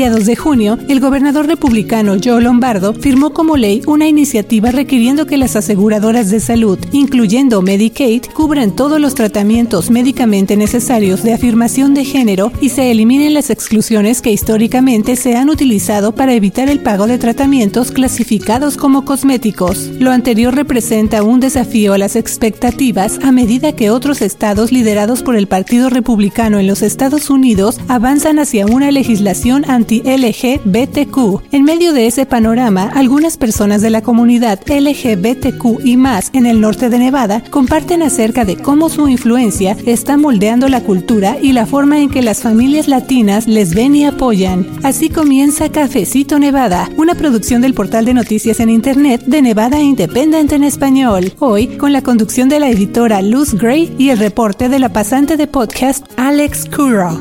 mediados de junio, el gobernador republicano Joe Lombardo firmó como ley una iniciativa requiriendo que las aseguradoras de salud, incluyendo Medicaid, cubran todos los tratamientos médicamente necesarios de afirmación de género y se eliminen las exclusiones que históricamente se han utilizado para evitar el pago de tratamientos clasificados como cosméticos. Lo anterior representa un desafío a las expectativas a medida que otros estados liderados por el Partido Republicano en los Estados Unidos avanzan hacia una legislación anti-LGBTQ. En medio de ese panorama, algunas personas de la comunidad LGBTQ y más en el norte de Nevada comparten acerca de cómo su influencia está moldeando la cultura y la forma en que las familias latinas les ven y apoyan. Así comienza Cafecito Nevada, una producción del portal de noticias en Internet de Nevada Independent en español. Hoy, con la conducción de la editora Luz Gray y el reporte de la pasante de podcast Alex Curro.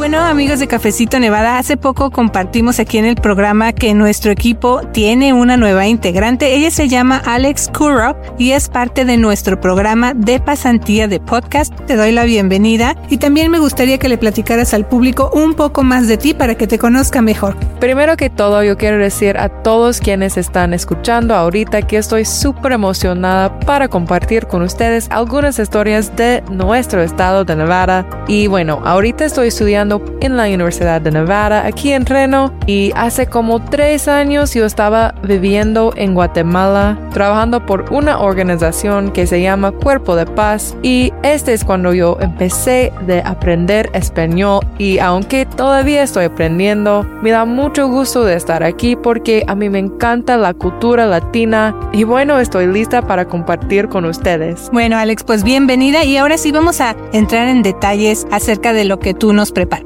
Bueno, amigos de Cafecito Nevada, hace poco compartimos aquí en el programa que nuestro equipo tiene una nueva integrante. Ella se llama Alex Curro y es parte de nuestro programa de pasantía de podcast. Te doy la bienvenida y también me gustaría que le platicaras al público un poco más de ti para que te conozca mejor. Primero que todo, yo quiero decir a todos quienes están escuchando ahorita que estoy súper emocionada para compartir con ustedes algunas historias de nuestro estado de Nevada. Y bueno, ahorita estoy estudiando en la Universidad de Nevada, aquí en Reno, y hace como tres años yo estaba viviendo en Guatemala, trabajando por una organización que se llama Cuerpo de Paz, y este es cuando yo empecé de aprender español, y aunque todavía estoy aprendiendo, me da mucho gusto de estar aquí porque a mí me encanta la cultura latina, y bueno, estoy lista para compartir con ustedes. Bueno, Alex, pues bienvenida, y ahora sí vamos a entrar en detalles acerca de lo que tú nos preparas.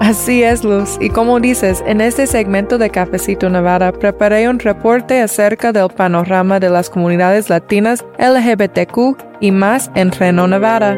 Así es, Luz. Y como dices, en este segmento de Cafecito Nevada preparé un reporte acerca del panorama de las comunidades latinas LGBTQ y más en Reno, Nevada.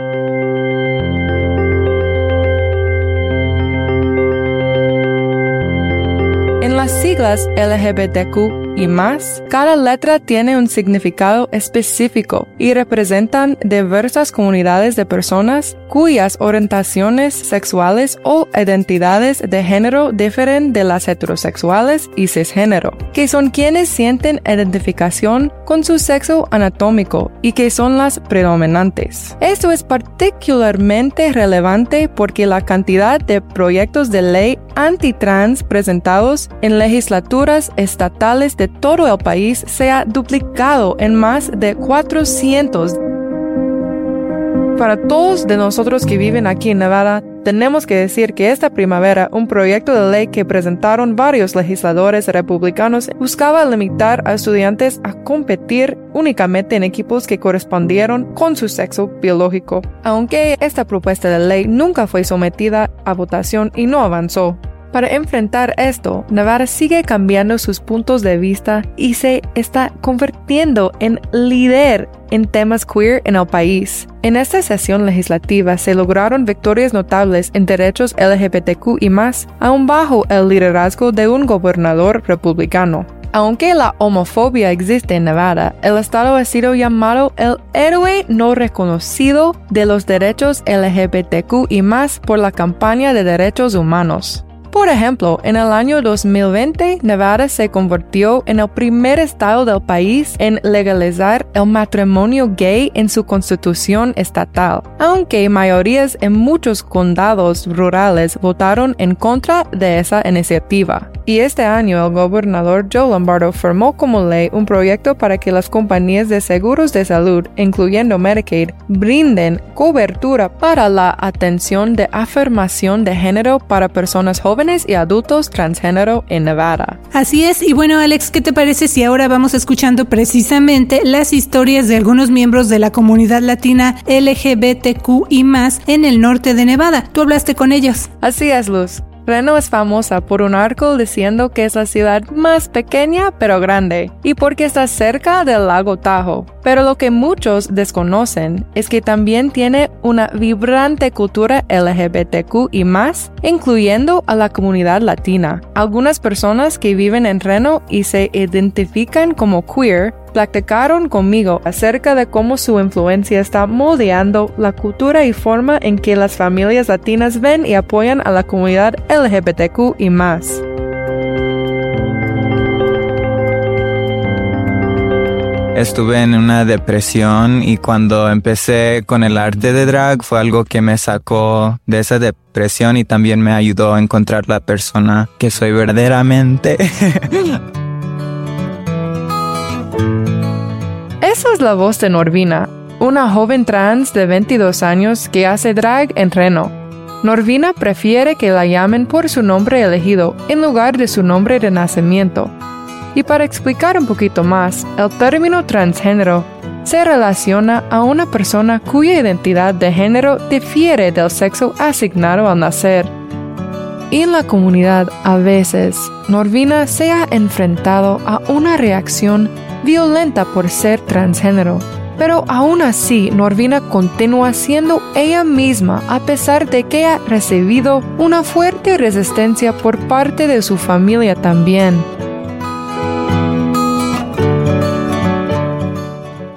En las siglas LGBTQ y más, cada letra tiene un significado específico y representan diversas comunidades de personas cuyas orientaciones sexuales o identidades de género difieren de las heterosexuales y cisgénero, que son quienes sienten identificación con su sexo anatómico y que son las predominantes. Esto es particularmente relevante porque la cantidad de proyectos de ley antitrans presentados en legislaturas estatales de todo el país se ha duplicado en más de 400. Para todos de nosotros que viven aquí en Nevada, tenemos que decir que esta primavera un proyecto de ley que presentaron varios legisladores republicanos buscaba limitar a estudiantes a competir únicamente en equipos que correspondieron con su sexo biológico, aunque esta propuesta de ley nunca fue sometida a votación y no avanzó. Para enfrentar esto, Navarra sigue cambiando sus puntos de vista y se está convirtiendo en líder en temas queer en el país. En esta sesión legislativa se lograron victorias notables en derechos LGBTQ y más, aún bajo el liderazgo de un gobernador republicano. Aunque la homofobia existe en Nevada, el estado ha sido llamado el héroe no reconocido de los derechos LGBTQ y más por la campaña de derechos humanos. Por ejemplo, en el año 2020, Nevada se convirtió en el primer estado del país en legalizar el matrimonio gay en su constitución estatal, aunque mayorías en muchos condados rurales votaron en contra de esa iniciativa. Y este año el gobernador Joe Lombardo firmó como ley un proyecto para que las compañías de seguros de salud, incluyendo Medicaid, brinden cobertura para la atención de afirmación de género para personas jóvenes y adultos transgénero en Nevada. Así es, y bueno Alex, ¿qué te parece si ahora vamos escuchando precisamente las historias de algunos miembros de la comunidad latina LGBTQ y más en el norte de Nevada? Tú hablaste con ellos. Así es, Luz. Reno es famosa por un arco diciendo que es la ciudad más pequeña pero grande y porque está cerca del lago Tahoe. Pero lo que muchos desconocen es que también tiene una vibrante cultura LGBTQ y más, incluyendo a la comunidad latina. Algunas personas que viven en Reno y se identifican como queer platicaron conmigo acerca de cómo su influencia está moldeando la cultura y forma en que las familias latinas ven y apoyan a la comunidad LGBTQ y más. Estuve en una depresión y cuando empecé con el arte de drag fue algo que me sacó de esa depresión y también me ayudó a encontrar la persona que soy verdaderamente. Esa es la voz de Norvina, una joven trans de 22 años que hace drag en Reno. Norvina prefiere que la llamen por su nombre elegido en lugar de su nombre de nacimiento y para explicar un poquito más, el término transgénero se relaciona a una persona cuya identidad de género difiere del sexo asignado al nacer. En la comunidad a veces, Norvina se ha enfrentado a una reacción violenta por ser transgénero. Pero aún así, Norvina continúa siendo ella misma a pesar de que ha recibido una fuerte resistencia por parte de su familia también.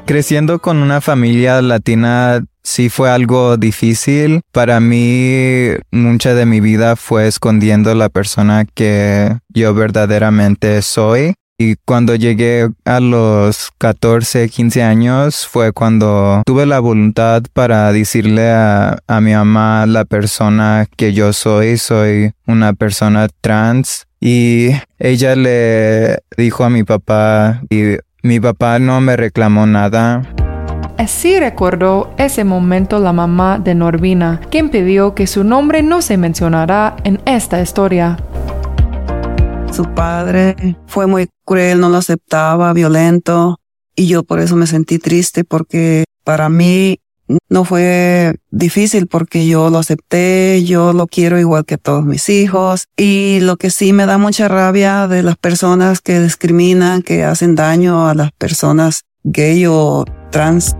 Creciendo con una familia latina sí fue algo difícil. Para mí, mucha de mi vida fue escondiendo la persona que yo verdaderamente soy. Y cuando llegué a los 14, 15 años fue cuando tuve la voluntad para decirle a, a mi mamá la persona que yo soy. Soy una persona trans. Y ella le dijo a mi papá y mi papá no me reclamó nada. Así recordó ese momento la mamá de Norvina, quien pidió que su nombre no se mencionara en esta historia. Su padre fue muy cruel, no lo aceptaba, violento, y yo por eso me sentí triste porque para mí no fue difícil porque yo lo acepté, yo lo quiero igual que todos mis hijos y lo que sí me da mucha rabia de las personas que discriminan, que hacen daño a las personas gay o trans.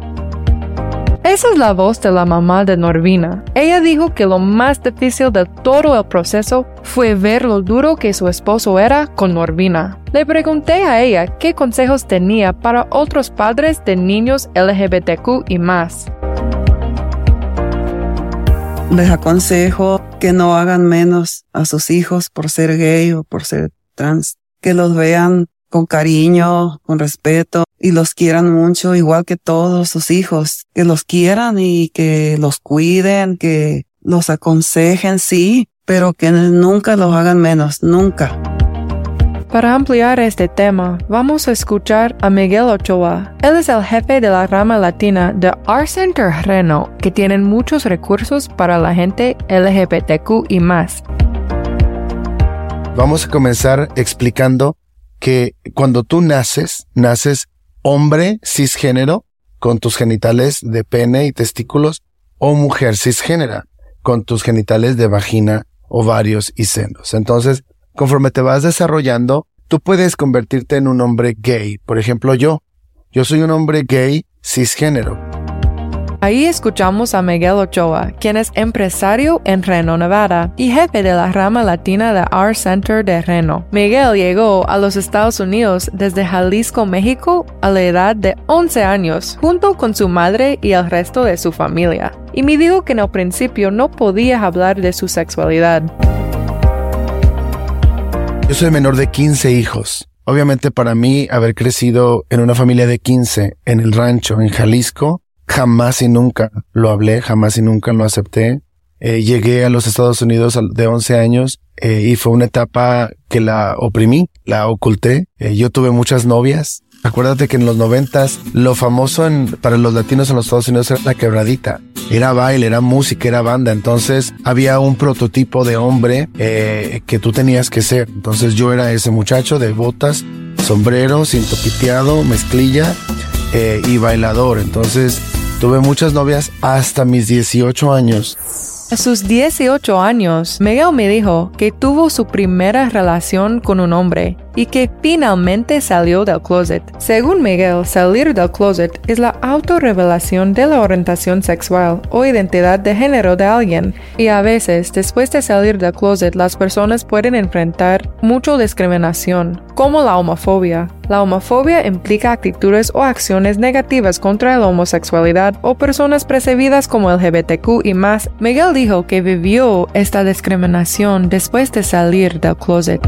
Esa es la voz de la mamá de Norvina. Ella dijo que lo más difícil de todo el proceso fue ver lo duro que su esposo era con Norvina. Le pregunté a ella qué consejos tenía para otros padres de niños LGBTQ y más les aconsejo que no hagan menos a sus hijos por ser gay o por ser trans, que los vean con cariño, con respeto y los quieran mucho, igual que todos sus hijos, que los quieran y que los cuiden, que los aconsejen, sí, pero que nunca los hagan menos, nunca. Para ampliar este tema, vamos a escuchar a Miguel Ochoa. Él es el jefe de la rama latina de Art Center Reno, que tienen muchos recursos para la gente LGBTQ y más. Vamos a comenzar explicando que cuando tú naces, naces hombre cisgénero con tus genitales de pene y testículos o mujer cisgénera con tus genitales de vagina, ovarios y senos. Entonces, conforme te vas desarrollando, tú puedes convertirte en un hombre gay. Por ejemplo, yo. Yo soy un hombre gay cisgénero. Ahí escuchamos a Miguel Ochoa, quien es empresario en Reno, Nevada, y jefe de la rama latina de Art Center de Reno. Miguel llegó a los Estados Unidos desde Jalisco, México, a la edad de 11 años, junto con su madre y el resto de su familia. Y me dijo que en el principio no podía hablar de su sexualidad. Yo soy menor de 15 hijos. Obviamente para mí haber crecido en una familia de 15 en el rancho, en Jalisco, jamás y nunca lo hablé, jamás y nunca lo acepté. Eh, llegué a los Estados Unidos de 11 años eh, y fue una etapa que la oprimí, la oculté. Eh, yo tuve muchas novias, Acuérdate que en los noventas lo famoso para los latinos en los Estados Unidos era la quebradita. Era baile, era música, era banda. Entonces había un prototipo de hombre eh, que tú tenías que ser. Entonces yo era ese muchacho de botas, sombrero, cinto piteado, mezclilla eh, y bailador. Entonces tuve muchas novias hasta mis 18 años. A sus 18 años, Miguel me dijo que tuvo su primera relación con un hombre y que finalmente salió del closet. Según Miguel, salir del closet es la autorrevelación de la orientación sexual o identidad de género de alguien. Y a veces, después de salir del closet, las personas pueden enfrentar mucha discriminación como la homofobia. La homofobia implica actitudes o acciones negativas contra la homosexualidad o personas percibidas como LGBTQ y más. Miguel dijo que vivió esta discriminación después de salir del closet.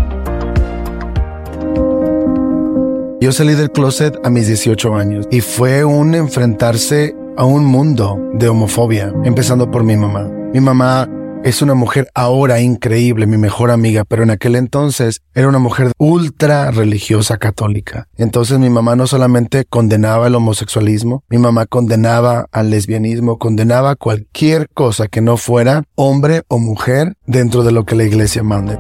Yo salí del closet a mis 18 años y fue un enfrentarse a un mundo de homofobia, empezando por mi mamá. Mi mamá es una mujer ahora increíble, mi mejor amiga, pero en aquel entonces era una mujer ultra religiosa católica. Entonces mi mamá no solamente condenaba el homosexualismo, mi mamá condenaba al lesbianismo, condenaba cualquier cosa que no fuera hombre o mujer dentro de lo que la iglesia mande.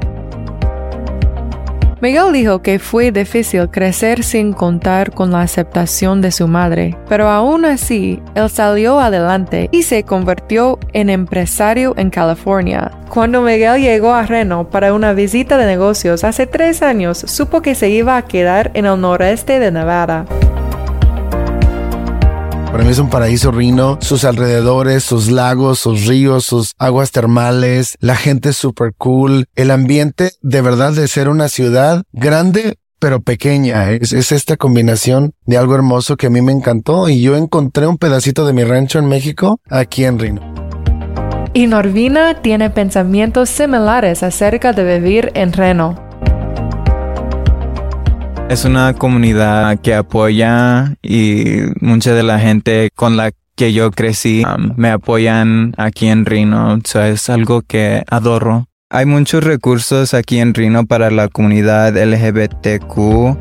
Miguel dijo que fue difícil crecer sin contar con la aceptación de su madre, pero aún así, él salió adelante y se convirtió en empresario en California. Cuando Miguel llegó a Reno para una visita de negocios hace tres años, supo que se iba a quedar en el noreste de Nevada. Para mí es un paraíso Reno, sus alrededores, sus lagos, sus ríos, sus aguas termales, la gente es super cool, el ambiente de verdad de ser una ciudad grande pero pequeña. Es, es, esta combinación de algo hermoso que a mí me encantó y yo encontré un pedacito de mi rancho en México aquí en Reno. Y Norvina tiene pensamientos similares acerca de vivir en Reno. Es una comunidad que apoya y mucha de la gente con la que yo crecí um, me apoyan aquí en Reno. Eso es algo que adoro. Hay muchos recursos aquí en Reno para la comunidad LGBTQ.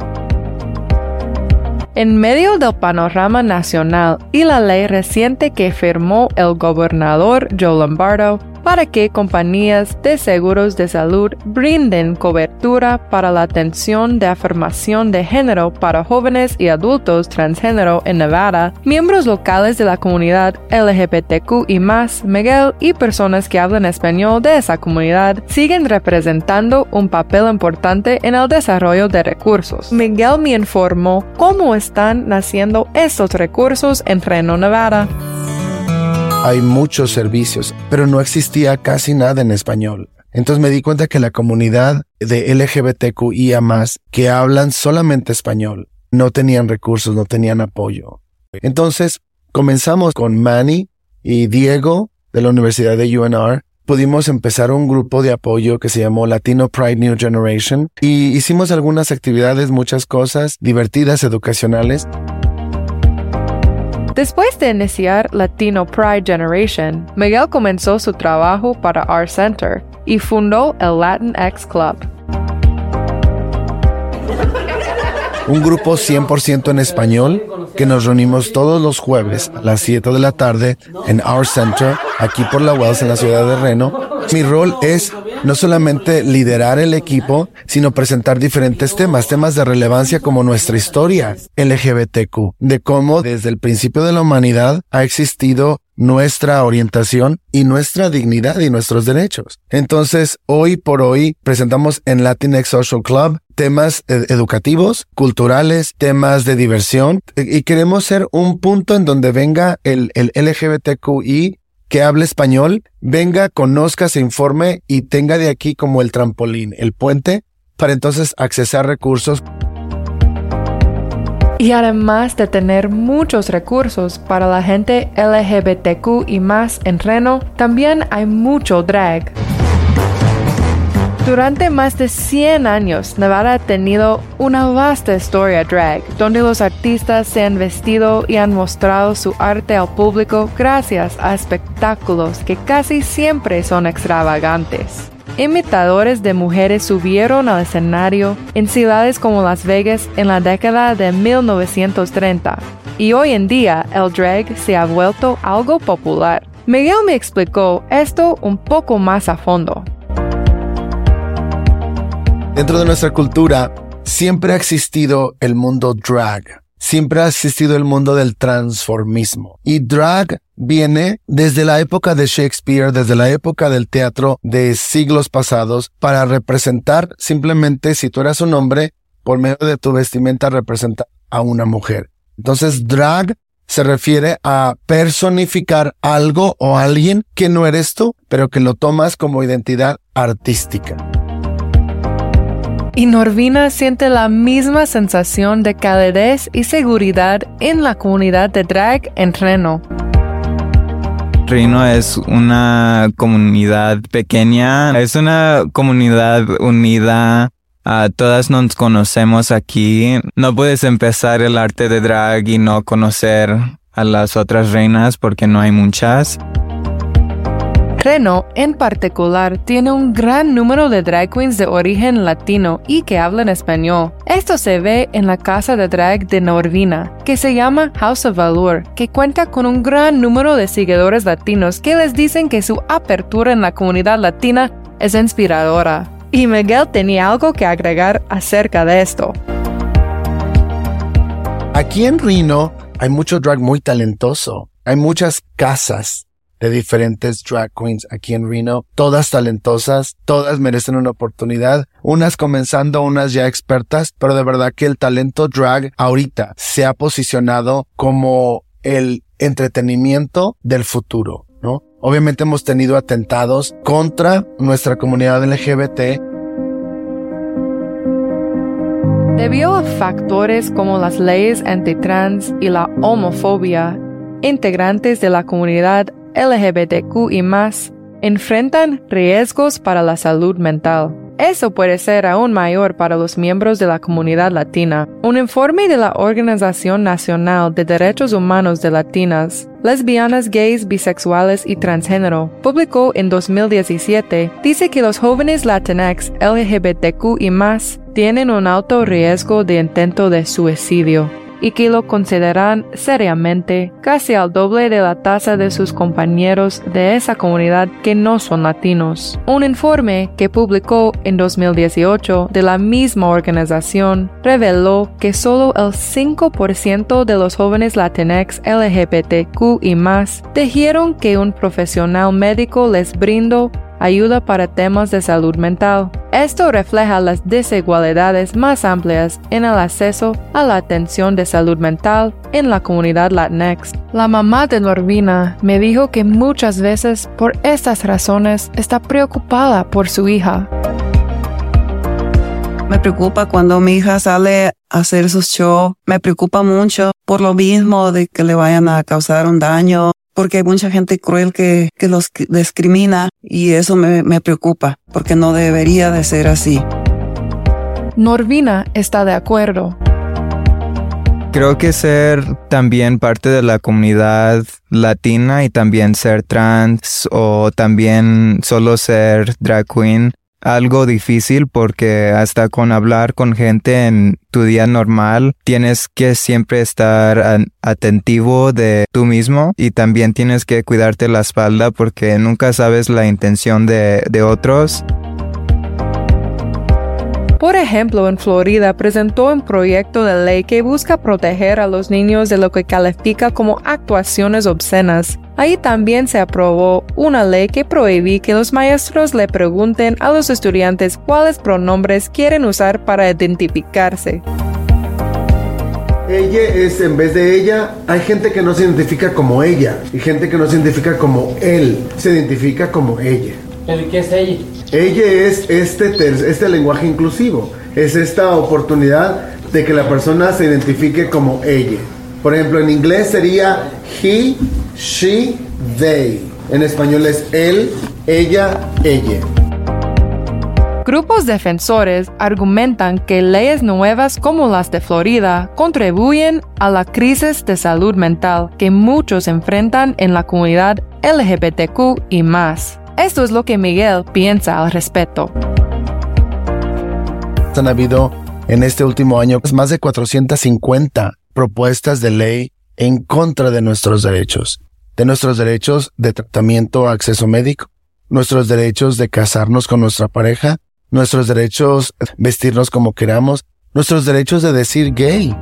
En medio del panorama nacional y la ley reciente que firmó el gobernador Joe Lombardo, para que compañías de seguros de salud brinden cobertura para la atención de afirmación de género para jóvenes y adultos transgénero en Nevada, miembros locales de la comunidad LGBTQ y más, Miguel y personas que hablan español de esa comunidad siguen representando un papel importante en el desarrollo de recursos. Miguel me informó cómo están naciendo estos recursos en Reno, Nevada hay muchos servicios, pero no existía casi nada en español. Entonces me di cuenta que la comunidad de LGBTQIA que hablan solamente español no tenían recursos, no tenían apoyo. Entonces comenzamos con Manny y Diego de la Universidad de UNR. Pudimos empezar un grupo de apoyo que se llamó Latino Pride New Generation y hicimos algunas actividades, muchas cosas divertidas, educacionales. Después de iniciar Latino Pride Generation, Miguel comenzó su trabajo para Art Center y fundó el Latin X Club. Un grupo 100% en español que nos reunimos todos los jueves a las 7 de la tarde en Our Center, aquí por la Wells en la ciudad de Reno. Mi rol es no solamente liderar el equipo, sino presentar diferentes temas, temas de relevancia como nuestra historia LGBTQ, de cómo desde el principio de la humanidad ha existido nuestra orientación y nuestra dignidad y nuestros derechos. Entonces, hoy por hoy presentamos en Latinx Social Club temas educativos, culturales, temas de diversión y queremos ser un punto en donde venga el, el LGBTQI que hable español, venga, conozca, se informe y tenga de aquí como el trampolín, el puente, para entonces accesar recursos. Y además de tener muchos recursos para la gente LGBTQ y más en Reno, también hay mucho drag. Durante más de 100 años, Nevada ha tenido una vasta historia drag, donde los artistas se han vestido y han mostrado su arte al público gracias a espectáculos que casi siempre son extravagantes. Imitadores de mujeres subieron al escenario en ciudades como Las Vegas en la década de 1930, y hoy en día el drag se ha vuelto algo popular. Miguel me explicó esto un poco más a fondo. Dentro de nuestra cultura siempre ha existido el mundo drag. Siempre ha existido el mundo del transformismo. Y drag viene desde la época de Shakespeare, desde la época del teatro de siglos pasados, para representar simplemente si tú eras un hombre, por medio de tu vestimenta representa a una mujer. Entonces drag se refiere a personificar algo o alguien que no eres tú, pero que lo tomas como identidad artística. Y Norvina siente la misma sensación de calidez y seguridad en la comunidad de drag en Reno. Reno es una comunidad pequeña, es una comunidad unida. todas nos conocemos aquí. No puedes empezar el arte de drag y no conocer a las otras reinas porque no hay muchas. Reno, en particular, tiene un gran número de drag queens de origen latino y que hablan español. Esto se ve en la casa de drag de Norvina, que se llama House of Valor, que cuenta con un gran número de seguidores latinos que les dicen que su apertura en la comunidad latina es inspiradora. Y Miguel tenía algo que agregar acerca de esto. Aquí en Reno hay mucho drag muy talentoso. Hay muchas casas de diferentes drag queens aquí en Reno, todas talentosas, todas merecen una oportunidad, unas comenzando, unas ya expertas, pero de verdad que el talento drag ahorita se ha posicionado como el entretenimiento del futuro, ¿no? Obviamente hemos tenido atentados contra nuestra comunidad LGBT, Debido a factores como las leyes antitrans y la homofobia, integrantes de la comunidad LGBTQ y más enfrentan riesgos para la salud mental. Eso puede ser aún mayor para los miembros de la comunidad latina. Un informe de la Organización Nacional de Derechos Humanos de Latinas, Lesbianas, Gays, Bisexuales y Transgénero, publicó en 2017, dice que los jóvenes Latinx, LGBTQ y más tienen un alto riesgo de intento de suicidio y que lo consideran seriamente casi al doble de la tasa de sus compañeros de esa comunidad que no son latinos. Un informe que publicó en 2018 de la misma organización reveló que solo el 5% de los jóvenes latinx LGBTQ y más dijeron que un profesional médico les brindó ayuda para temas de salud mental. Esto refleja las desigualdades más amplias en el acceso a la atención de salud mental en la comunidad Latinx. La mamá de Norvina me dijo que muchas veces por estas razones está preocupada por su hija. Me preocupa cuando mi hija sale a hacer sus shows. Me preocupa mucho por lo mismo de que le vayan a causar un daño porque hay mucha gente cruel que, que los discrimina y eso me, me preocupa, porque no debería de ser así. Norvina está de acuerdo. Creo que ser también parte de la comunidad latina y también ser trans o también solo ser drag queen algo difícil porque hasta con hablar con gente en tu día normal tienes que siempre estar atentivo de tú mismo y también tienes que cuidarte la espalda porque nunca sabes la intención de, de otros. Por ejemplo, en Florida presentó un proyecto de ley que busca proteger a los niños de lo que califica como actuaciones obscenas. Ahí también se aprobó una ley que prohíbe que los maestros le pregunten a los estudiantes cuáles pronombres quieren usar para identificarse. Ella es en vez de ella, hay gente que no se identifica como ella y gente que no se identifica como él, se identifica como ella. ¿El qué es ella? Ella es este, este lenguaje inclusivo, es esta oportunidad de que la persona se identifique como ella. Por ejemplo, en inglés sería he, she, they. En español es él, ella, ella. Grupos defensores argumentan que leyes nuevas como las de Florida contribuyen a la crisis de salud mental que muchos enfrentan en la comunidad LGBTQ y más. Esto es lo que Miguel piensa al respecto. Han habido en este último año más de 450 propuestas de ley en contra de nuestros derechos, de nuestros derechos de tratamiento, acceso médico, nuestros derechos de casarnos con nuestra pareja, nuestros derechos de vestirnos como queramos, nuestros derechos de decir gay.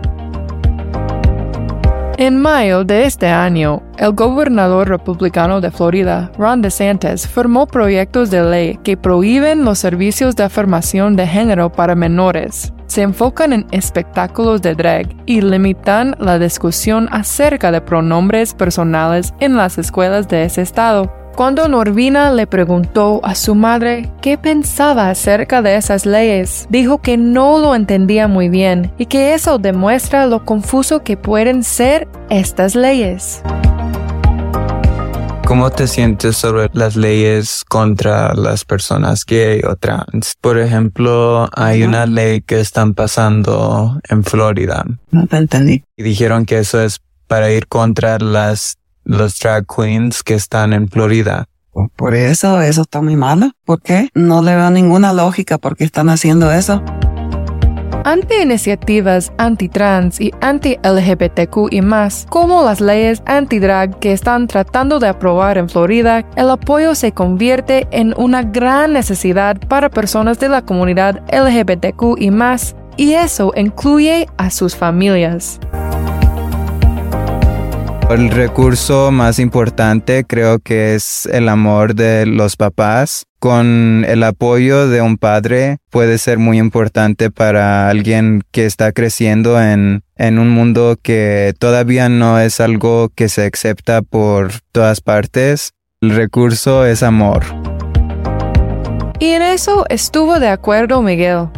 En mayo de este año, el gobernador republicano de Florida, Ron DeSantis, firmó proyectos de ley que prohíben los servicios de afirmación de género para menores. Se enfocan en espectáculos de drag y limitan la discusión acerca de pronombres personales en las escuelas de ese estado. Cuando Norvina le preguntó a su madre qué pensaba acerca de esas leyes, dijo que no lo entendía muy bien y que eso demuestra lo confuso que pueden ser estas leyes. ¿Cómo te sientes sobre las leyes contra las personas gay o trans? Por ejemplo, hay una ley que están pasando en Florida. No te entendí. Y dijeron que eso es para ir contra las los drag queens que están en Florida. Por eso, eso está muy malo. ¿Por qué? No le veo ninguna lógica por qué están haciendo eso. Ante iniciativas anti-trans y anti-LGBTQ y más, como las leyes anti-drag que están tratando de aprobar en Florida, el apoyo se convierte en una gran necesidad para personas de la comunidad LGBTQ y más, y eso incluye a sus familias. El recurso más importante creo que es el amor de los papás. Con el apoyo de un padre puede ser muy importante para alguien que está creciendo en, en un mundo que todavía no es algo que se acepta por todas partes. El recurso es amor. Y en eso estuvo de acuerdo Miguel.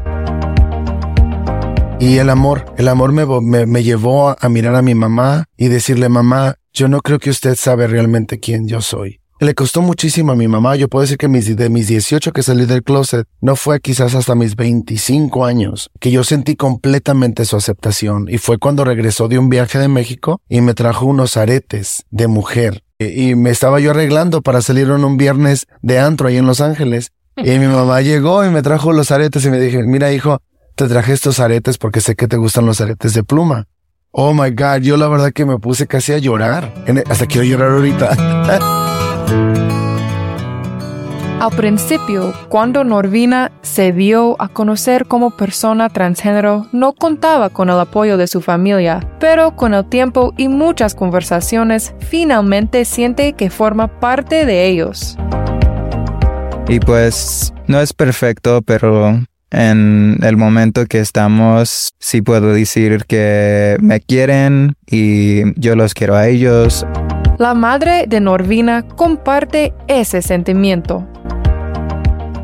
Y el amor, el amor me, me, llevó a, mirar a mi mamá y decirle, mamá, yo no creo que usted sabe realmente quién yo soy. Le costó muchísimo a mi mamá. Yo puedo decir que mis, de mis 18 que salí del closet, no fue quizás hasta mis 25 años que yo sentí completamente su aceptación. Y fue cuando regresó de un viaje de México y me trajo unos aretes de mujer. Y, me estaba yo arreglando para salir en un viernes de antro ahí en Los Ángeles. Y mi mamá llegó y me trajo los aretes y me dije, mira hijo, te traje estos aretes porque sé que te gustan los aretes de pluma. Oh my God, yo la verdad que me puse casi a llorar. Hasta quiero llorar ahorita. Al principio, cuando Norvina se dio a conocer como persona transgénero, no contaba con el apoyo de su familia, pero con el tiempo y muchas conversaciones, finalmente siente que forma parte de ellos. Y pues no es perfecto, pero en el momento que estamos, sí puedo decir que me quieren y yo los quiero a ellos. La madre de Norvina comparte ese sentimiento.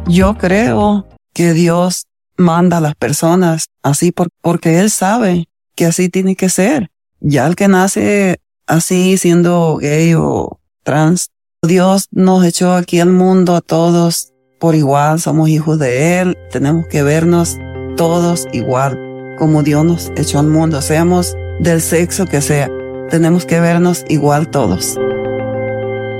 Yo creo que Dios manda a las personas así porque Él sabe que así tiene que ser. Ya el que nace así siendo gay o trans, Dios nos echó aquí al mundo a todos por igual, somos hijos de Él, tenemos que vernos todos igual, como Dios nos echó al mundo, seamos del sexo que sea, tenemos que vernos igual todos.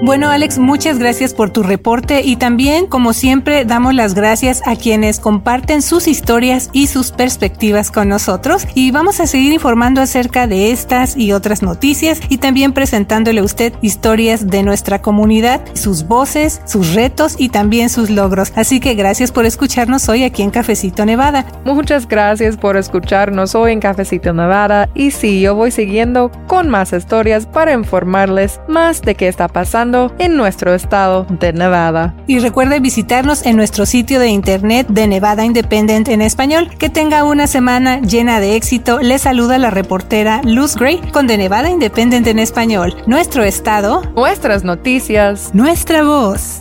Bueno, Alex, muchas gracias por tu reporte y también, como siempre, damos las gracias a quienes comparten sus historias y sus perspectivas con nosotros y vamos a seguir informando acerca de estas y otras noticias y también presentándole a usted historias de nuestra comunidad, sus voces, sus retos y también sus logros. Así que gracias por escucharnos hoy aquí en Cafecito Nevada. Muchas gracias por escucharnos hoy en Cafecito Nevada y sí, yo voy siguiendo con más historias para informarles más de qué está pasando en nuestro estado de Nevada. Y recuerde visitarnos en nuestro sitio de internet de Nevada Independent en español. Que tenga una semana llena de éxito. Le saluda la reportera Luz Gray con de Nevada Independent en español. Nuestro estado, nuestras noticias, nuestra voz.